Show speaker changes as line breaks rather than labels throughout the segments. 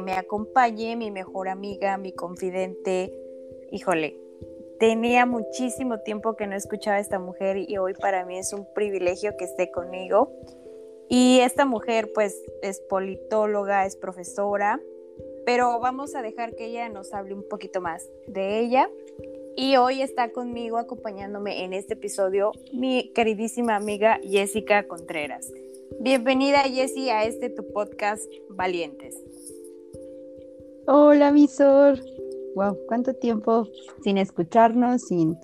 Me acompañe mi mejor amiga, mi confidente. Híjole, tenía muchísimo tiempo que no escuchaba a esta mujer y hoy para mí es un privilegio que esté conmigo. Y esta mujer pues es politóloga, es profesora, pero vamos a dejar que ella nos hable un poquito más de ella. Y hoy está conmigo acompañándome en este episodio mi queridísima amiga Jessica Contreras. Bienvenida Jessie a este tu podcast Valientes.
Hola, Visor. Wow, cuánto tiempo sin escucharnos, sin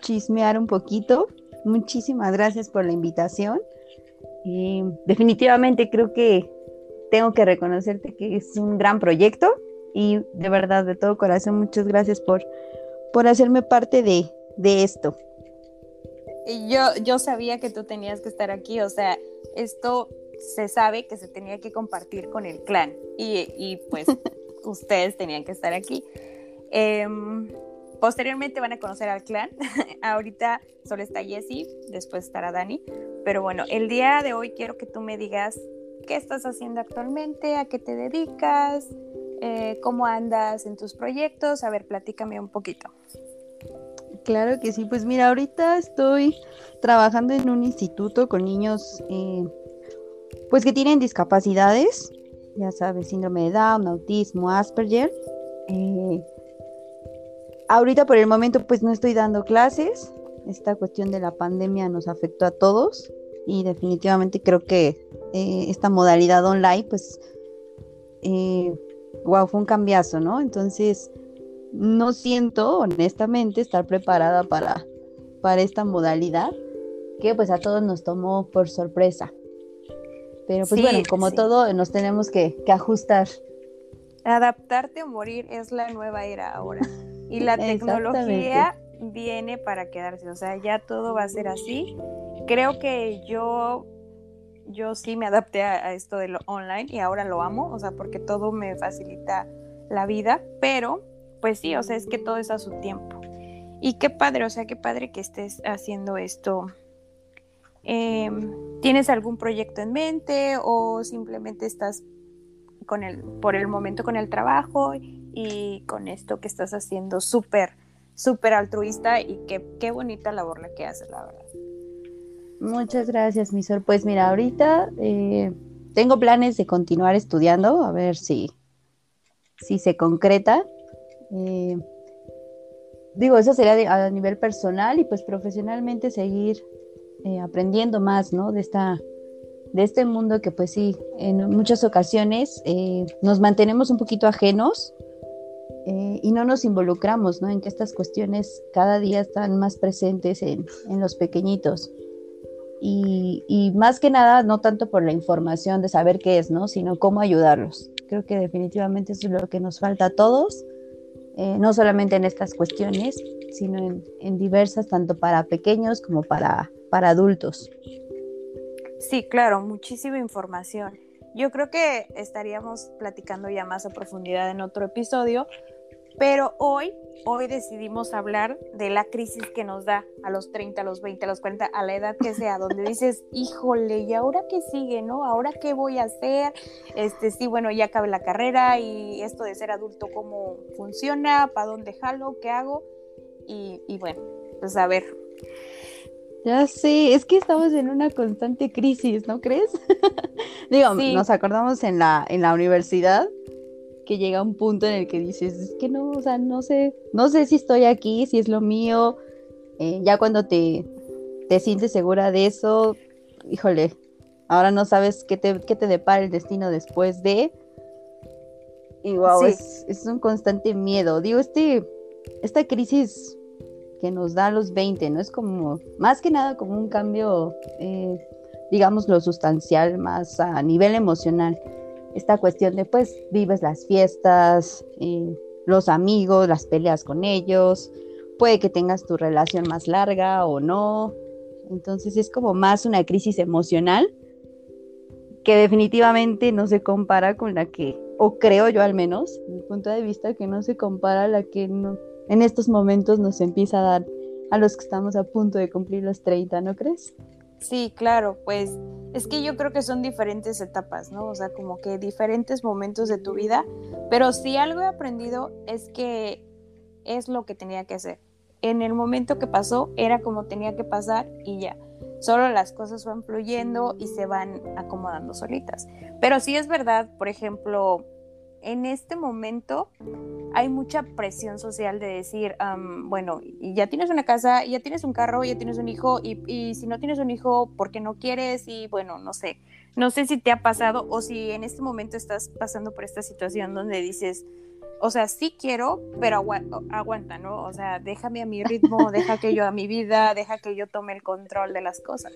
chismear un poquito. Muchísimas gracias por la invitación. Y definitivamente creo que tengo que reconocerte que es un gran proyecto y de verdad, de todo corazón, muchas gracias por, por hacerme parte de, de esto.
Yo, yo sabía que tú tenías que estar aquí, o sea, esto se sabe que se tenía que compartir con el clan y, y pues ustedes tenían que estar aquí. Em, posteriormente van a conocer al clan. Ahorita solo está Jessie, después estará Dani. Pero bueno, el día de hoy quiero que tú me digas qué estás haciendo actualmente, a qué te dedicas, eh, cómo andas en tus proyectos. A ver, platícame un poquito.
Claro que sí, pues mira, ahorita estoy trabajando en un instituto con niños eh, pues que tienen discapacidades ya sabes, síndrome de Down, autismo, Asperger. Eh, ahorita por el momento pues no estoy dando clases. Esta cuestión de la pandemia nos afectó a todos y definitivamente creo que eh, esta modalidad online pues, wow, eh, fue un cambiazo, ¿no? Entonces no siento honestamente estar preparada para, para esta modalidad que pues a todos nos tomó por sorpresa. Pero pues bueno, como todo, nos tenemos que, ajustar.
Adaptarte o morir es la nueva era ahora. Y la tecnología viene para quedarse. O sea, ya todo va a ser así. Creo que yo, yo sí me adapté a, esto de lo online y ahora lo amo. O sea, porque todo me facilita la vida. Pero, pues sí, o sea, es que todo es a su tiempo. Y qué padre, o sea, qué padre que estés haciendo esto Em, ¿Tienes algún proyecto en mente o simplemente estás con el, por el momento con el trabajo y con esto que estás haciendo súper, súper altruista y qué, bonita labor la que haces, la verdad?
Muchas gracias, Misor. Pues mira, ahorita eh, tengo planes de continuar estudiando, a ver si, si se concreta. Eh, digo, eso sería a nivel personal y pues profesionalmente seguir eh, aprendiendo más, ¿no? De esta de este mundo que pues sí, en muchas ocasiones eh, nos mantenemos un poquito ajenos eh, y no nos involucramos, ¿no? En que estas cuestiones cada día están más presentes en, en los pequeñitos. Y, y, más que nada, no tanto por la información de saber qué es, ¿no? Sino cómo ayudarlos. Creo que definitivamente eso es lo que nos falta a todos, no solamente en estas cuestiones, sino en, en diversas, tanto para pequeños como para para adultos.
Sí, claro, muchísima información. Yo creo que estaríamos platicando ya más a profundidad en otro episodio, pero hoy, hoy decidimos hablar de la crisis que nos da a los 30, a los 20, a los 40, a la edad que sea, donde dices, híjole, ¿y ahora qué sigue, no? ¿Ahora qué voy a hacer? Este, sí, bueno, ya acabé la carrera y esto de ser adulto, ¿cómo funciona? ¿Para dónde jalo? ¿Qué hago? Y, y bueno, pues a ver,
ya sé, es que estamos en una constante crisis, ¿no crees? Digo, nos acordamos en la, en la universidad que llega un punto en el que dices, es que no, o sea, no sé, no sé si estoy aquí, si es lo mío. Eh, ya cuando te, te sientes segura de eso, híjole, ahora no sabes qué te, qué te depara el destino después de. Y wow, es, es, un constante miedo. Digo, este, esta crisis nos da los 20, ¿no? Es como, más que nada como un cambio, eh, digamos, lo sustancial, más a nivel emocional. Esta cuestión de, pues, vives las fiestas, eh, los amigos, las peleas con ellos, puede que tengas tu relación más larga o no. Entonces es como más una crisis emocional que definitivamente no se compara con la que, o creo yo al menos, mi punto de vista, que no se compara a la que no, en estos momentos nos empieza a dar a los que estamos a punto de cumplir los 30, ¿no crees?
Sí, claro, pues es que yo creo que son diferentes etapas, ¿no? O sea, como que diferentes momentos de tu vida, pero si algo he aprendido es que es lo que tenía que hacer. En el momento que pasó era como tenía que pasar y ya. Solo las cosas van fluyendo y se van acomodando solitas. Pero sí es verdad, por ejemplo, en este momento hay mucha presión social de decir, bueno, ya tienes una casa, ya tienes un carro, ya tienes un hijo, y, si no tienes un hijo, ¿por qué no quieres? Y bueno, no sé, no sé si te ha pasado o si en este momento estás pasando por esta situación donde dices, o sea, sí quiero, pero aguanta, ¿no? O sea, déjame a mi ritmo, deja que yo a mi vida, deja que yo tome el control de las cosas.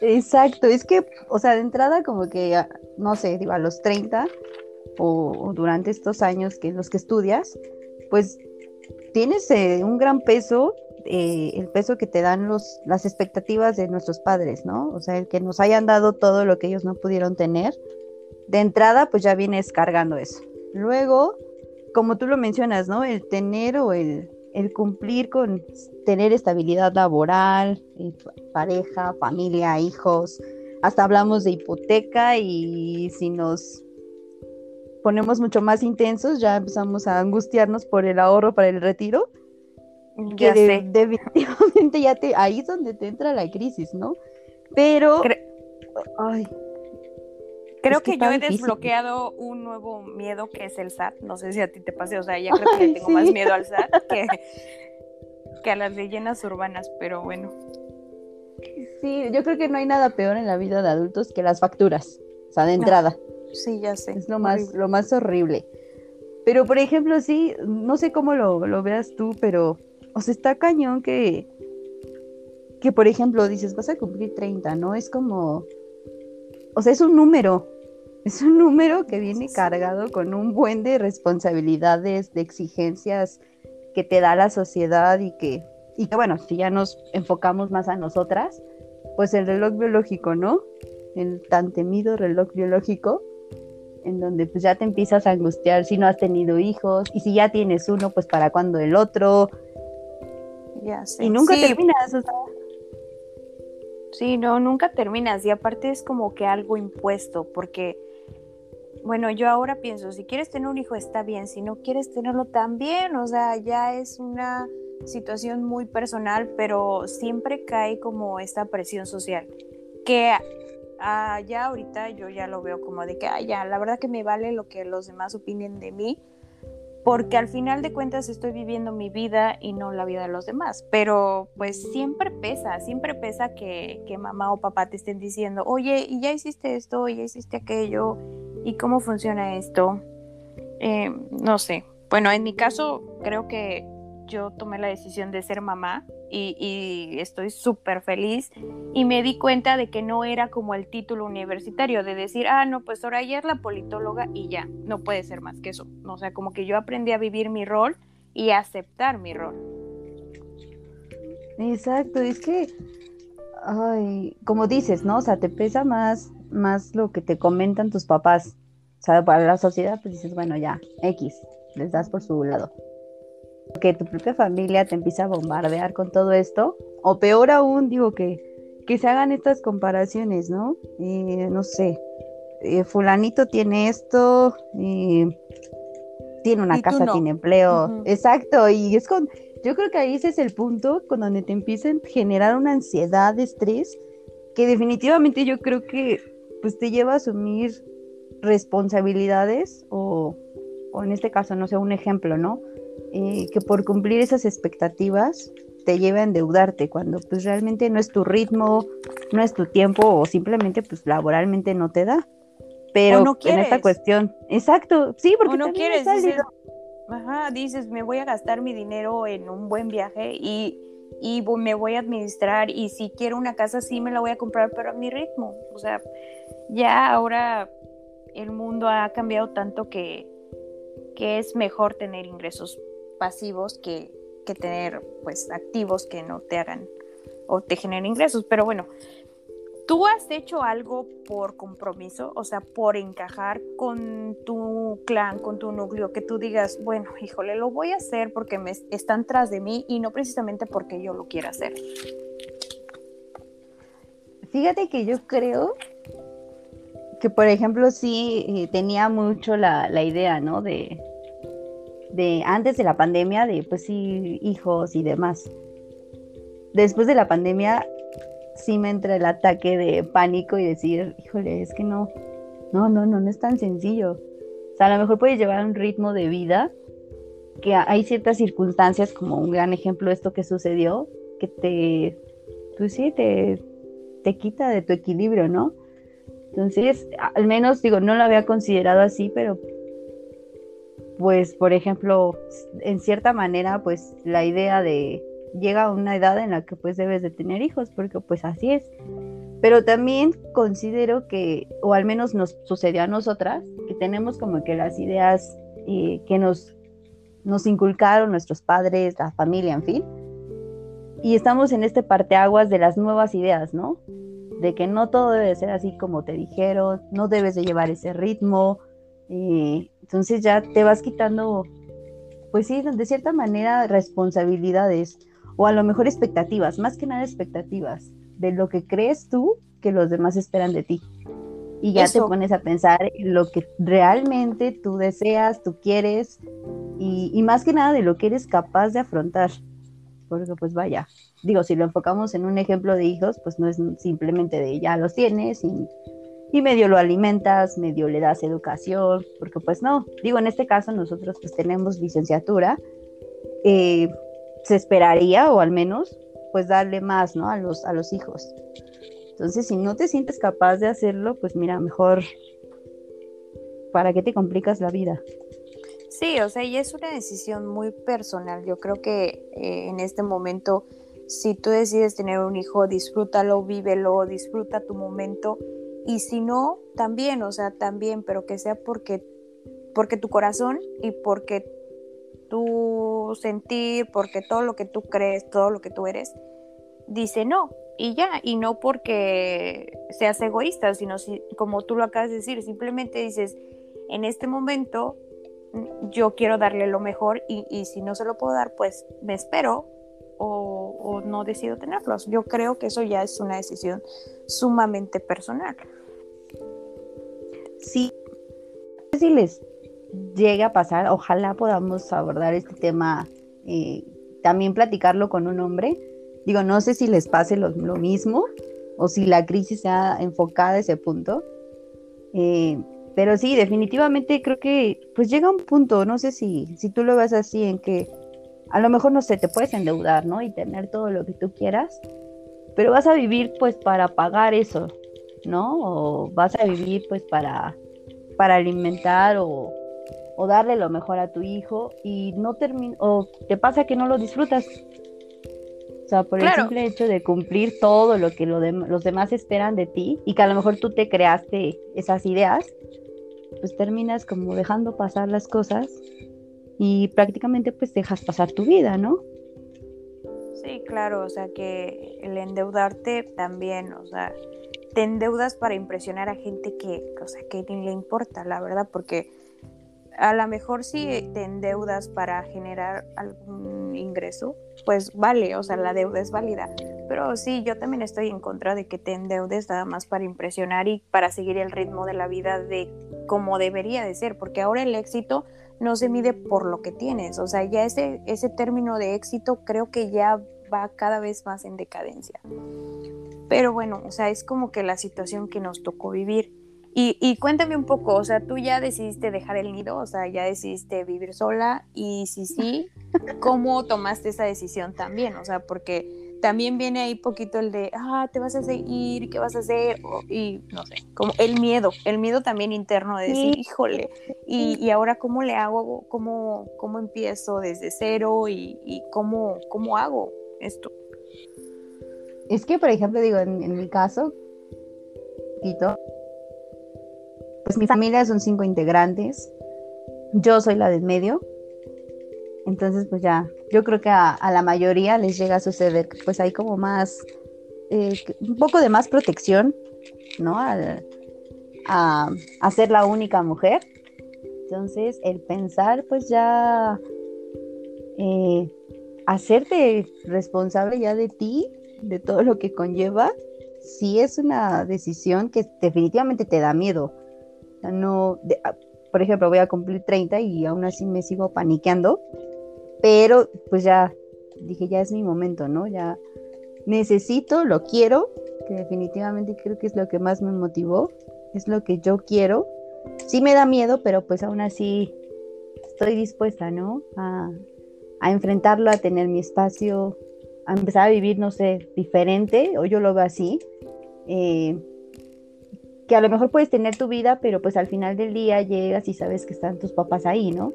Exacto, es que, o sea, de entrada como que, no sé, digo, a los 30 o, durante estos años que los que estudias, pues tienes eh, un gran peso, eh, el peso que te dan los, las expectativas de nuestros padres, ¿no? O sea, el que nos hayan dado todo lo que ellos no pudieron tener. De entrada, pues ya vienes cargando eso. Luego, como tú lo mencionas, ¿no? El tener o el, el cumplir con tener estabilidad laboral, eh, pareja, familia, hijos, hasta hablamos de hipoteca y si nos ponemos mucho más intensos, ya empezamos a angustiarnos por el ahorro para el retiro.
Ya sé.
definitivamente ya te, ahí es donde te entra la crisis, ¿no? Pero, ay,
Creo que, yo he desbloqueado un nuevo miedo que es el SAT. No sé si a ti te pase, o sea, ya creo que tengo más miedo al SAT que, que a las leyendas urbanas, pero bueno.
Sí, yo creo que no hay nada peor en la vida de adultos que las facturas, o sea, de entrada.
Sí, ya sé.
Es lo más, lo más horrible. Pero, por ejemplo, sí, no sé cómo lo, lo veas tú, pero, o sea, está cañón que, que, por ejemplo, dices, vas a cumplir 30, ¿no? Es como, o sea, es un número, es un número que viene cargado con un buen de responsabilidades, de exigencias que te da la sociedad y que, y que bueno, si ya nos enfocamos más a nosotras, pues el reloj biológico, ¿no? El tan temido reloj biológico, en donde pues ya te empiezas a angustiar si no has tenido hijos y si ya tienes uno, pues para cuándo el otro.
Ya sé.
Y nunca terminas, o sea,
Sí, no, nunca terminas y aparte es como que algo impuesto, porque, bueno, yo ahora pienso, si quieres tener un hijo está bien, si no quieres tenerlo también, o sea, ya es una situación muy personal, pero siempre cae como esta presión social, que ah, ya ahorita yo ya lo veo como de que, ah, ya, la verdad que me vale lo que los demás opinen de mí, porque al final de cuentas estoy viviendo mi vida y no la vida de los demás. Pero pues siempre pesa, siempre pesa que, mamá o papá te estén diciendo, oye, y ya hiciste esto, y ya hiciste aquello, y cómo funciona esto. Eh, no sé. Bueno, en mi caso creo que yo tomé la decisión de ser mamá y, estoy súper feliz y me di cuenta de que no era como el título universitario de decir, ah, no, pues ahora ya es la politóloga y ya, no puede ser más que eso. O sea, como que yo aprendí a vivir mi rol y a aceptar mi rol.
Exacto, es que, ay, como dices, ¿no? O sea, te pesa más, más lo que te comentan tus papás. O sea, para la sociedad, pues dices, bueno, ya, X, les das por su lado que tu propia familia te empieza a bombardear con todo esto, o peor aún, digo que, que se hagan estas comparaciones, ¿no? Eh, no sé, eh, fulanito tiene esto, eh, tiene una casa, tiene empleo, exacto, y es con, yo creo que ahí ese es el punto con donde te empiezan a generar una ansiedad, estrés, que definitivamente yo creo que pues te lleva a asumir responsabilidades o, o en este caso, no sé, un ejemplo, ¿no? Eh, que por cumplir esas expectativas te lleve a endeudarte cuando pues realmente no es tu ritmo, no es tu tiempo o simplemente pues laboralmente no te da. Pero no en esta cuestión, exacto, sí, porque
no quieres, dices, ajá, dices, me voy a gastar mi dinero en un buen viaje y, y me voy a administrar y si quiero una casa sí me la voy a comprar, pero a mi ritmo. O sea, ya ahora el mundo ha cambiado tanto que que es mejor tener ingresos pasivos que, que tener pues activos que no te hagan o te generen ingresos. Pero bueno, ¿Tú has hecho algo por compromiso, o sea, por encajar con tu clan, con tu núcleo, que tú digas, bueno, híjole, lo voy a hacer porque me están tras de mí y no precisamente porque yo lo quiera hacer?
Fíjate que yo creo que, por ejemplo, sí eh, tenía mucho la, la, idea, ¿no? De, de antes de la pandemia, de pues sí, hijos y demás. Después de la pandemia, sí me entra el ataque de pánico y decir, híjole, es que no, no, no, no, no es tan sencillo. O sea, a lo mejor puedes llevar un ritmo de vida que hay ciertas circunstancias, como un gran ejemplo esto que sucedió, que te, pues sí, te, te quita de tu equilibrio, ¿no? Entonces, al menos digo, no lo había considerado así, pero pues, por ejemplo, en cierta manera, pues la idea de llega a una edad en la que pues debes de tener hijos, porque pues así es. Pero también considero que, o al menos nos sucedió a nosotras, que tenemos como que las ideas eh, que nos, nos inculcaron nuestros padres, la familia, en fin. Y estamos en este parteaguas de las nuevas ideas, ¿no? De que no todo debe ser así como te dijeron, no debes de llevar ese ritmo. Eh, entonces ya te vas quitando, pues sí, de cierta manera, responsabilidades o a lo mejor expectativas, más que nada expectativas de lo que crees tú que los demás esperan de ti. Y ya te pones a pensar en lo que realmente tú deseas, tú quieres y, más que nada de lo que eres capaz de afrontar. Porque pues vaya, digo, si lo enfocamos en un ejemplo de hijos, pues no es simplemente de ya los tienes y, y medio lo alimentas, medio le das educación, porque pues no, digo, en este caso nosotros pues tenemos licenciatura, eh, se esperaría, o al menos, pues darle más, ¿no? A los, a los hijos. Entonces, si no te sientes capaz de hacerlo, pues mira, mejor, ¿para qué te complicas la vida?
Sí, o sea, y es una decisión muy personal. Yo creo que eh, en este momento, si tú decides tener un hijo, disfrútalo, vívelo, disfruta tu momento. Y si no, también, o sea, también, pero que sea porque, porque tu corazón y porque tu sentir, porque todo lo que tú crees, todo lo que tú eres, dice no. Y ya, y no porque seas egoísta, sino si, como tú lo acabas de decir, simplemente dices, en este momento mm, yo quiero darle lo mejor y, si no se lo puedo dar, pues me espero o, no decido tenerlos. Yo creo que eso ya es una decisión sumamente personal.
Sí, si les llegue a pasar, ojalá podamos abordar este tema, eh, también platicarlo con un hombre. Digo, no sé si les pase lo, mismo o si la crisis sea enfocada a ese punto. Eh, pero sí, definitivamente creo que pues llega un punto, no sé si, si tú lo ves así, en que a lo mejor no sé, te puedes endeudar, ¿no? Y tener todo lo que tú quieras, pero vas a vivir pues para pagar eso, ¿no? O vas a vivir pues para, para alimentar o, o darle lo mejor a tu hijo y no termina, o te pasa que no lo disfrutas. O sea, por el simple hecho de cumplir todo lo que los demás esperan de ti y que a lo mejor tú te creaste esas ideas, pues terminas como dejando pasar las cosas y prácticamente pues dejas pasar tu vida, ¿no?
Sí, claro, o sea que el endeudarte también, o sea, te endeudas para impresionar a gente que, o sea, que ni le importa, la verdad, porque a lo mejor si te endeudas para generar algún ingreso, pues vale, o sea, la deuda es válida. Pero sí, yo también estoy en contra de que te endeudes nada más para impresionar y para seguir el ritmo de la vida de como debería de ser, porque ahora el éxito no se mide por lo que tienes, o sea, ya ese, ese término de éxito creo que ya va cada vez más en decadencia. Pero bueno, o sea, es como que la situación que nos tocó vivir. Y, cuéntame un poco, o sea, tú ya decidiste dejar el nido, o sea, ya decidiste vivir sola y si sí, ¿cómo tomaste esa decisión también? O sea, porque también viene ahí poquito el de, ah, te vas a seguir, ¿qué vas a hacer? y no sé, como el miedo, el miedo también interno de decir, híjole, y, ahora cómo le hago, cómo, cómo empiezo desde cero y, cómo, cómo hago esto.
Es que, por ejemplo, digo, en, en mi caso, Tito, pues mi familia son cinco integrantes. yo soy la del medio. Entonces, pues ya, yo creo que a, la mayoría les llega a suceder pues hay como más, eh, un poco de más protección, ¿no? a, a ser la única mujer. Entonces, el pensar, pues ya, eh, hacerte responsable ya de ti, de todo lo que conlleva, sí es una decisión que definitivamente te da miedo. no, ah, por ejemplo, voy a cumplir 30 y aún así me sigo paniqueando, pero pues ya dije, ya es mi momento, ¿no? Ya necesito, lo quiero, que definitivamente creo que es lo que más me motivó, es lo que yo quiero. Sí me da miedo, pero pues aún así estoy dispuesta, ¿no? A, enfrentarlo, a tener mi espacio, a empezar a vivir, no sé, diferente, o yo lo veo así. Eh, que a lo mejor puedes tener tu vida, pero pues al final del día llegas y sabes que están tus papás ahí, ¿no?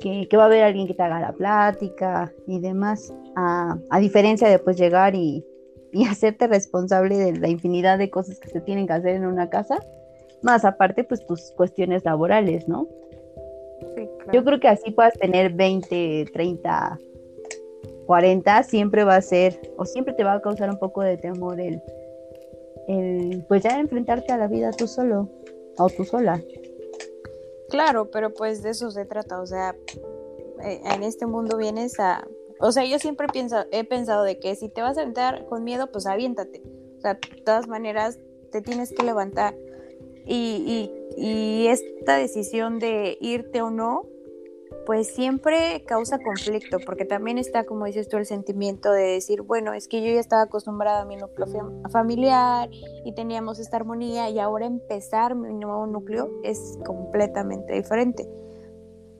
Que, va a haber alguien que te haga la plática y demás, a, diferencia de pues llegar y, y, hacerte responsable de la infinidad de cosas que se tienen que hacer en una casa, más aparte pues tus cuestiones laborales, ¿no? Yo creo que así puedas tener 20, 30, 40, siempre va a ser, o siempre te va a causar un poco de temor el, el pues ya enfrentarte a la vida tú solo o tú sola.
Claro, pero pues de eso se trata, o sea, eh, en este mundo vienes a, o sea, yo siempre pienso, he pensado de que si te vas a aventar con miedo, pues aviéntate, o sea, de todas maneras te tienes que levantar. Y, y, y esta decisión de irte o no, pues siempre causa conflicto, porque también está, como dices tú, el sentimiento de decir, bueno, es que yo ya estaba acostumbrada a mi núcleo familiar y teníamos esta armonía y ahora empezar mi nuevo núcleo es completamente diferente.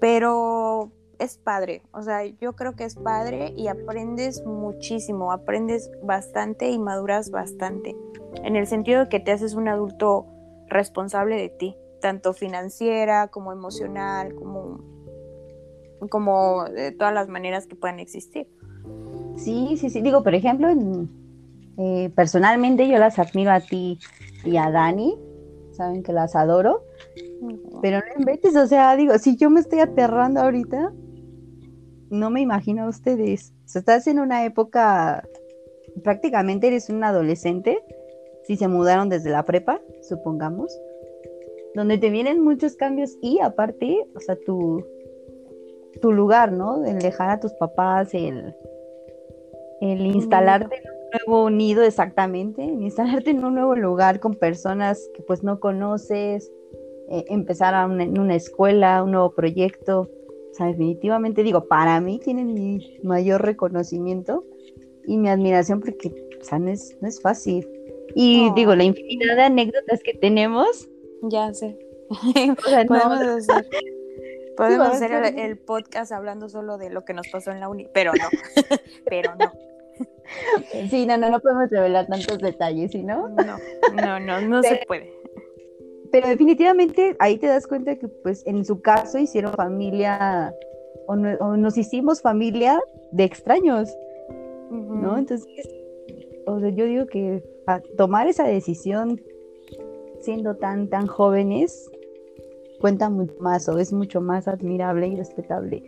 Pero es padre, o sea, yo creo que es padre y aprendes muchísimo, aprendes bastante y maduras bastante, en el sentido de que te haces un adulto responsable de ti, tanto financiera como emocional, como como de todas las maneras que puedan existir.
Sí, sí, sí. Digo, por ejemplo, eh, personalmente yo las admiro a ti y a Dani, saben que las adoro, pero no inventes, o sea, digo, si yo me estoy aterrando ahorita, no me imagino a ustedes. O sea, estás en una época, prácticamente eres un adolescente, si se mudaron desde la prepa, supongamos, donde te vienen muchos cambios y aparte, o sea, tu, tu lugar, ¿no? El dejar a tus papás, el, el instalarte en un nuevo nido exactamente, el instalarte en un nuevo lugar con personas que pues no conoces, eh, empezar a en una escuela, un nuevo proyecto. O sea, definitivamente digo, para mí tienen mi mayor reconocimiento y mi admiración porque o sea, no, es, no es fácil. Y digo, la infinidad de anécdotas que tenemos.
Ya sé. Podemos Podemos hacer el, podcast hablando solo de lo que nos pasó en la uni, pero no, pero no.
Sí, no, no, no podemos revelar tantos detalles, ¿sí no?
No, no, no, no se puede.
Pero definitivamente ahí te das cuenta que pues en su caso hicieron familia o, nos hicimos familia de extraños, ¿no? Entonces, o sea, yo digo que tomar esa decisión siendo tan, tan jóvenes cuenta mucho más o es mucho más admirable y respetable.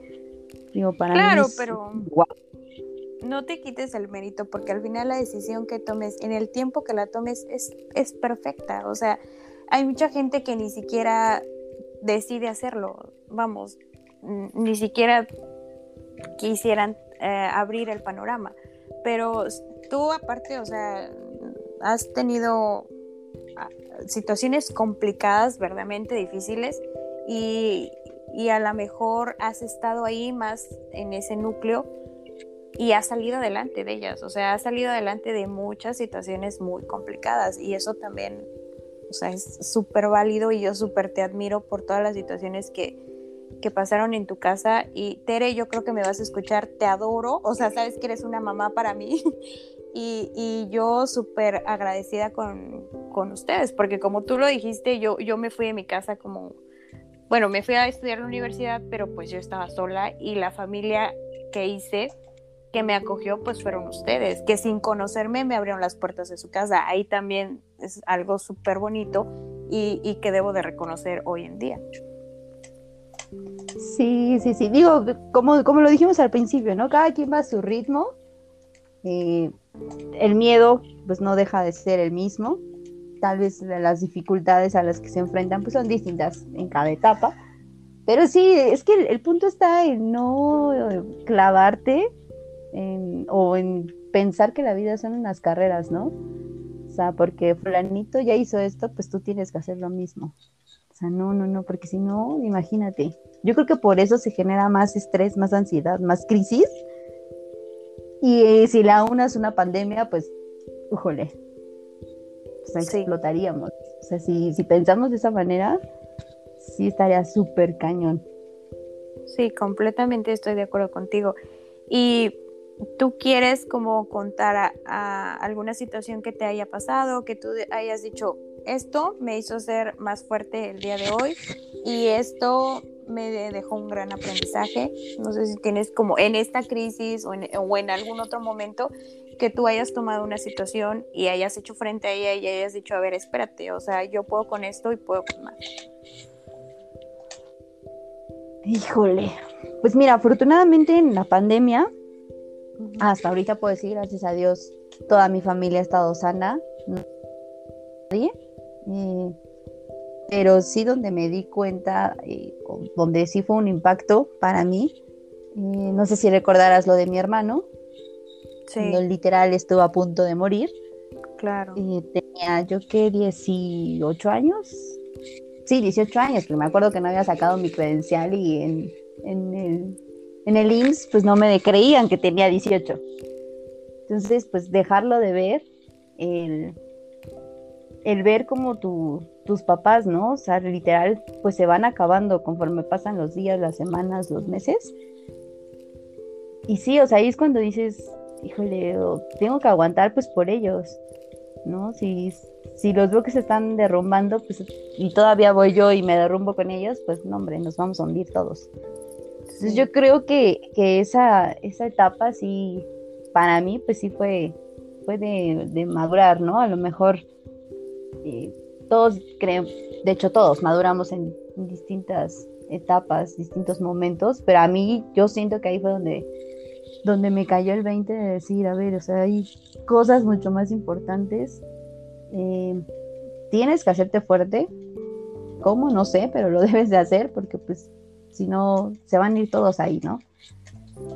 Digo, para
claro, pero no te quites el mérito porque al final la decisión que tomes, en el tiempo que la tomes, es, es perfecta. O sea, hay mucha gente que ni siquiera decide hacerlo. Vamos, ni siquiera quisieran eh, abrir el panorama. Pero tú aparte, o sea, has tenido situaciones complicadas, verdaderamente difíciles, y, a lo mejor has estado ahí más en ese núcleo y has salido adelante de ellas, o sea, has salido adelante de muchas situaciones muy complicadas y eso también, o sea, es súper válido y yo súper te admiro por todas las situaciones que, que pasaron en tu casa. Y Tere, yo creo que me vas a escuchar, te adoro, o sea, sabes que eres una mamá para mí y, yo súper agradecida con, ustedes, porque como tú lo dijiste, yo, yo me fui de mi casa como, bueno, me fui a estudiar en la universidad, pero pues yo estaba sola y la familia que hice, que me acogió, pues fueron ustedes, que sin conocerme me abrieron las puertas de su casa. Ahí también es algo súper bonito y, y que debo de reconocer hoy en día.
Sí, sí, sí. Digo, como, como lo dijimos al principio, ¿no? Cada quien va a su ritmo. Eh, el miedo, pues no deja de ser el mismo. Tal vez las dificultades a las que se enfrentan, pues son distintas en cada etapa. Pero sí, es que el, punto está en no clavarte o en pensar que la vida son unas carreras, ¿no? O sea, porque fulanito ya hizo esto, pues tú tienes que hacer lo mismo. O sea, no, no, no, porque si no, imagínate. Yo creo que por eso se genera más estrés, más ansiedad, más crisis. Y si la una es una pandemia, pues, ujole, pues explotaríamos. O sea, si, si pensamos de esa manera, sí estaría súper cañón.
Sí, completamente estoy de acuerdo contigo. Y tú quieres como contar a, alguna situación que te haya pasado, que tú hayas dicho, esto me hizo ser más fuerte el día de hoy y esto me dejó un gran aprendizaje. No sé si tienes como en esta crisis o en, o en algún otro momento que tú hayas tomado una situación y hayas hecho frente a ella y hayas dicho, a ver, espérate, o sea, yo puedo con esto y puedo con más.
Híjole, pues mira, afortunadamente en la pandemia, hasta ahorita puedo decir, gracias a Dios, toda mi familia ha estado sana, nadie, eh, pero sí donde me di cuenta, eh, donde sí fue un impacto para mí, eh, no sé si recordarás lo de mi hermano, sí. literal estuvo a punto de morir.
Claro.
tenía yo que 18 años, sí, 18 años, pero me acuerdo que no había sacado mi credencial y en, el, en el IMSS pues no me creían que tenía 18. Entonces, pues dejarlo de ver, el, el ver como tus papás, ¿no? O sea, literal, pues se van acabando conforme pasan los días, las semanas, los meses. Y sí, o sea, ahí es cuando dices, híjole, tengo que aguantar pues por ellos, ¿no? Si, si los veo que se están derrumbando, pues, y todavía voy yo y me derrumbo con ellos, pues no, hombre, nos vamos a hundir todos. Entonces yo creo que, esa, esa etapa sí, para mí, pues sí fue, fue de, madurar, ¿no? A lo mejor todos creen, de hecho todos maduramos en, en distintas etapas, distintos momentos, pero a mí yo siento que ahí fue donde donde me cayó el 20 de decir, a ver, o sea, hay cosas mucho más importantes. Eh, tienes que hacerte fuerte. ¿Cómo? No sé, pero lo debes de hacer porque pues si no, se van a ir todos ahí, ¿no?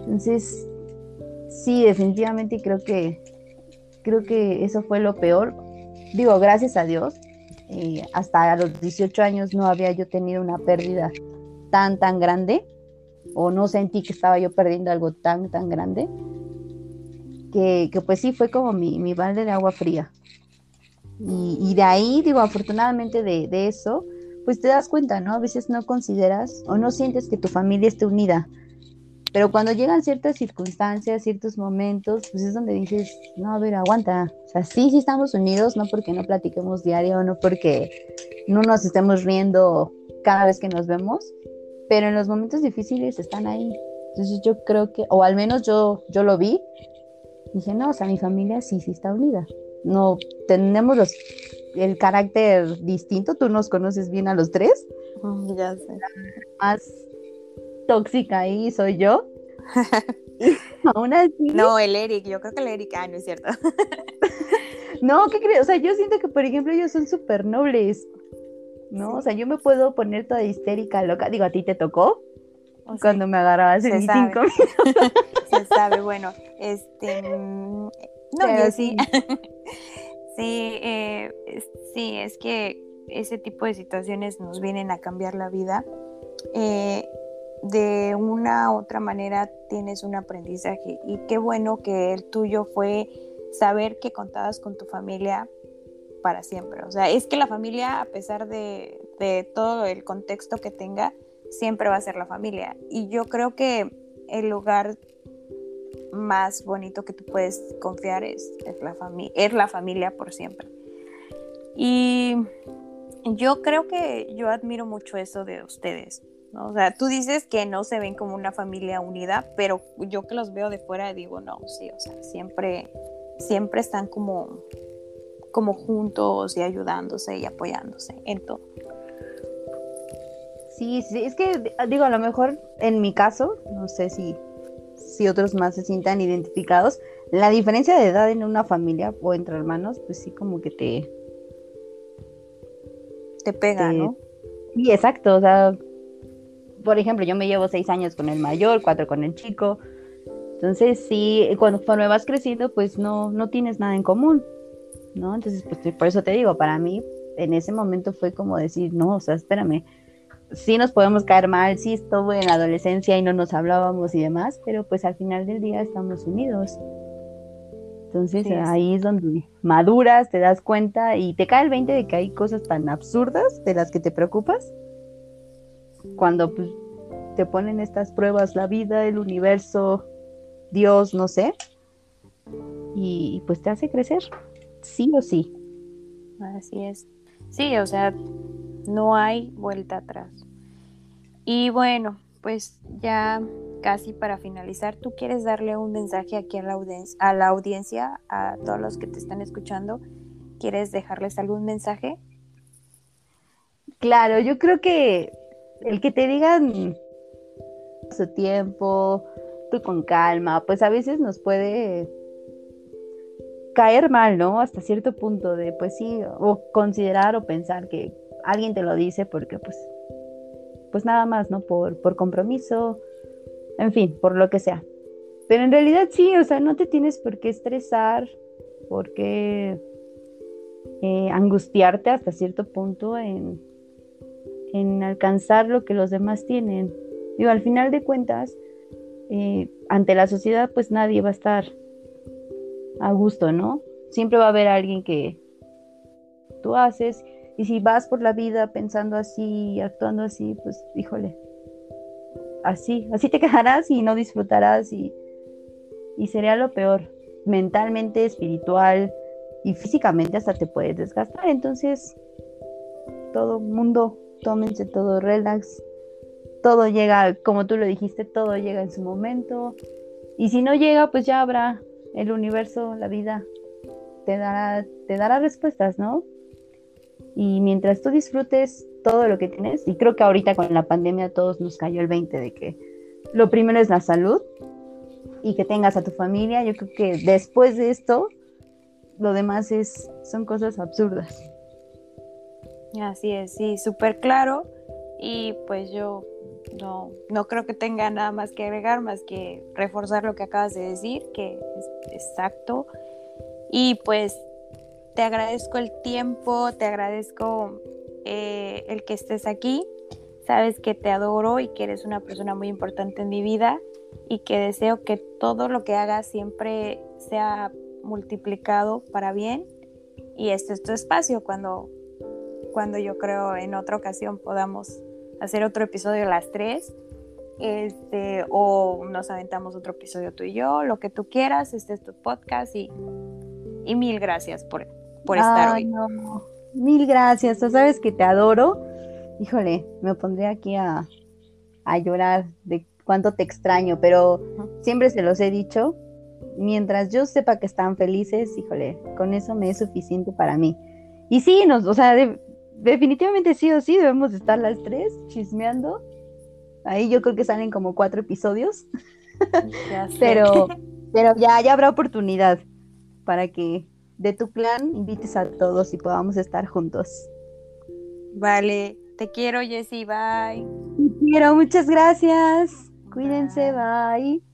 Entonces, sí, definitivamente creo que, creo que eso fue lo peor. Digo, gracias a Dios, eh, hasta los 18 años no había yo tenido una pérdida tan, tan grande o no sentí que estaba yo perdiendo algo tan, tan grande, que, pues sí fue como mi, mi balde de agua fría. Y, de ahí, digo, afortunadamente de, de, eso, pues te das cuenta, ¿no? A veces no consideras o no sientes que tu familia esté unida. Pero cuando llegan ciertas circunstancias, ciertos momentos, pues es donde dices, no, a ver, aguanta. O sea, sí, sí estamos unidos, no porque no platiquemos diario, no porque no nos estemos riendo cada vez que nos vemos, pero en los momentos difíciles están ahí. Entonces yo creo que, o al menos yo, yo lo vi, dije, no, o sea, mi familia sí, sí está unida. No, tenemos los, el carácter distinto, tú nos conoces bien a los tres.
Mm, ya sé.
más tóxica ahí soy yo.
aún así. No, el Eric, yo creo que el Eric, ah, no es cierto.
no, ¿qué crees? O sea, yo siento que, por ejemplo, ellos son súper nobles. ¿no? O sea, yo me puedo poner toda histérica, loca. Digo, ¿a ti te tocó? Cuando me agarrabas en cinco
Se sabe, bueno, este... Mm, no, yo sí. sí, eh, sí, es que ese tipo de situaciones nos vienen a cambiar la vida. Eh, de una u otra manera tienes un aprendizaje y qué bueno que el tuyo fue saber que contabas con tu familia para siempre. O sea, es que la familia, a pesar de, todo el contexto que tenga, siempre va a ser la familia. Y yo creo que el lugar más bonito que tú puedes confiar es, la, es la familia por siempre. Y yo creo que yo admiro mucho eso de ustedes. O sea, tú dices que no se ven como una familia unida, pero yo que los veo de fuera digo, no, sí, o sea, siempre, siempre están como como juntos y ayudándose y apoyándose en todo.
Sí, sí, es que digo, a lo mejor en mi caso, no sé si, si otros más se sientan identificados, la diferencia de edad en una familia o entre hermanos, pues sí como que te...
Te pega, ¿no?
Sí, exacto, o sea, por ejemplo, yo me llevo seis años con el mayor, cuatro con el chico, entonces sí, cuando, cuando vas creciendo, pues no, no tienes nada en común, ¿no? Entonces, pues por eso te digo, para mí en ese momento fue como decir, no, o sea, espérame, sí nos podemos caer mal, sí estuvo en la adolescencia y no nos hablábamos y demás, pero pues al final del día estamos unidos. Entonces ahí es donde maduras, te das cuenta y te cae el 20 de que hay cosas tan absurdas de las que te preocupas. Cuando pues, te ponen estas pruebas, la vida, el universo, Dios, no sé. Y pues te hace crecer, sí o sí.
Así es. Sí, o sea, no hay vuelta atrás. Y bueno, pues ya casi para finalizar, ¿tú quieres darle un mensaje aquí a la, audiencia, a la audiencia, a todos los que te están escuchando? ¿Quieres dejarles algún mensaje?
Claro, yo creo que el que te digan su tiempo, tú con calma, pues a veces nos puede caer mal, ¿no? Hasta cierto punto de, pues sí, o considerar o pensar que alguien te lo dice porque pues, pues nada más, ¿no? Por, por compromiso, en fin, por lo que sea. Pero en realidad sí, o sea, no te tienes por qué estresar, por qué eh, angustiarte hasta cierto punto en, en alcanzar lo que los demás tienen. Digo, al final de cuentas, eh, ante la sociedad, pues nadie va a estar a gusto, ¿no? Siempre va a haber alguien que tú haces y si vas por la vida pensando así, actuando así, pues híjole, así, así te quedarás y no disfrutarás y, y sería lo peor, mentalmente, espiritual y físicamente hasta te puedes desgastar. Entonces, todo mundo, tómense todo relax, todo llega, como tú lo dijiste, todo llega en su momento. Y si no llega, pues ya habrá el universo, la vida, te dará, te dará respuestas, ¿no? Y mientras tú disfrutes todo lo que tienes, y creo que ahorita con la pandemia todos nos cayó el 20 de que lo primero es la salud y que tengas a tu familia, yo creo que después de esto, lo demás es, son cosas absurdas.
Así es, sí, súper claro. Y pues yo no, no creo que tenga nada más que agregar, más que reforzar lo que acabas de decir, que es exacto. Y pues te agradezco el tiempo, te agradezco eh, el que estés aquí. Sabes que te adoro y que eres una persona muy importante en mi vida y que deseo que todo lo que hagas siempre sea multiplicado para bien. Y este es tu espacio cuando, cuando yo creo en otra ocasión podamos hacer otro episodio las tres. Este, o nos aventamos otro episodio tú y yo, lo que tú quieras, este es tu podcast y, y mil gracias por, por estar hoy.
Mil gracias, tú sabes que te adoro. Híjole, me pondré aquí a, a llorar de cuánto te extraño, pero siempre se los he dicho, mientras yo sepa que están felices, híjole, con eso me es suficiente para mí. Y sí, nos, o sea, definitivamente sí o sí debemos estar las tres chismeando. Ahí yo creo que salen como cuatro episodios. pero, pero ya, ya habrá oportunidad para que de tu clan invites a todos y podamos estar juntos.
Vale, te quiero Jessy, bye.
Te quiero, muchas gracias. Cuídense, bye.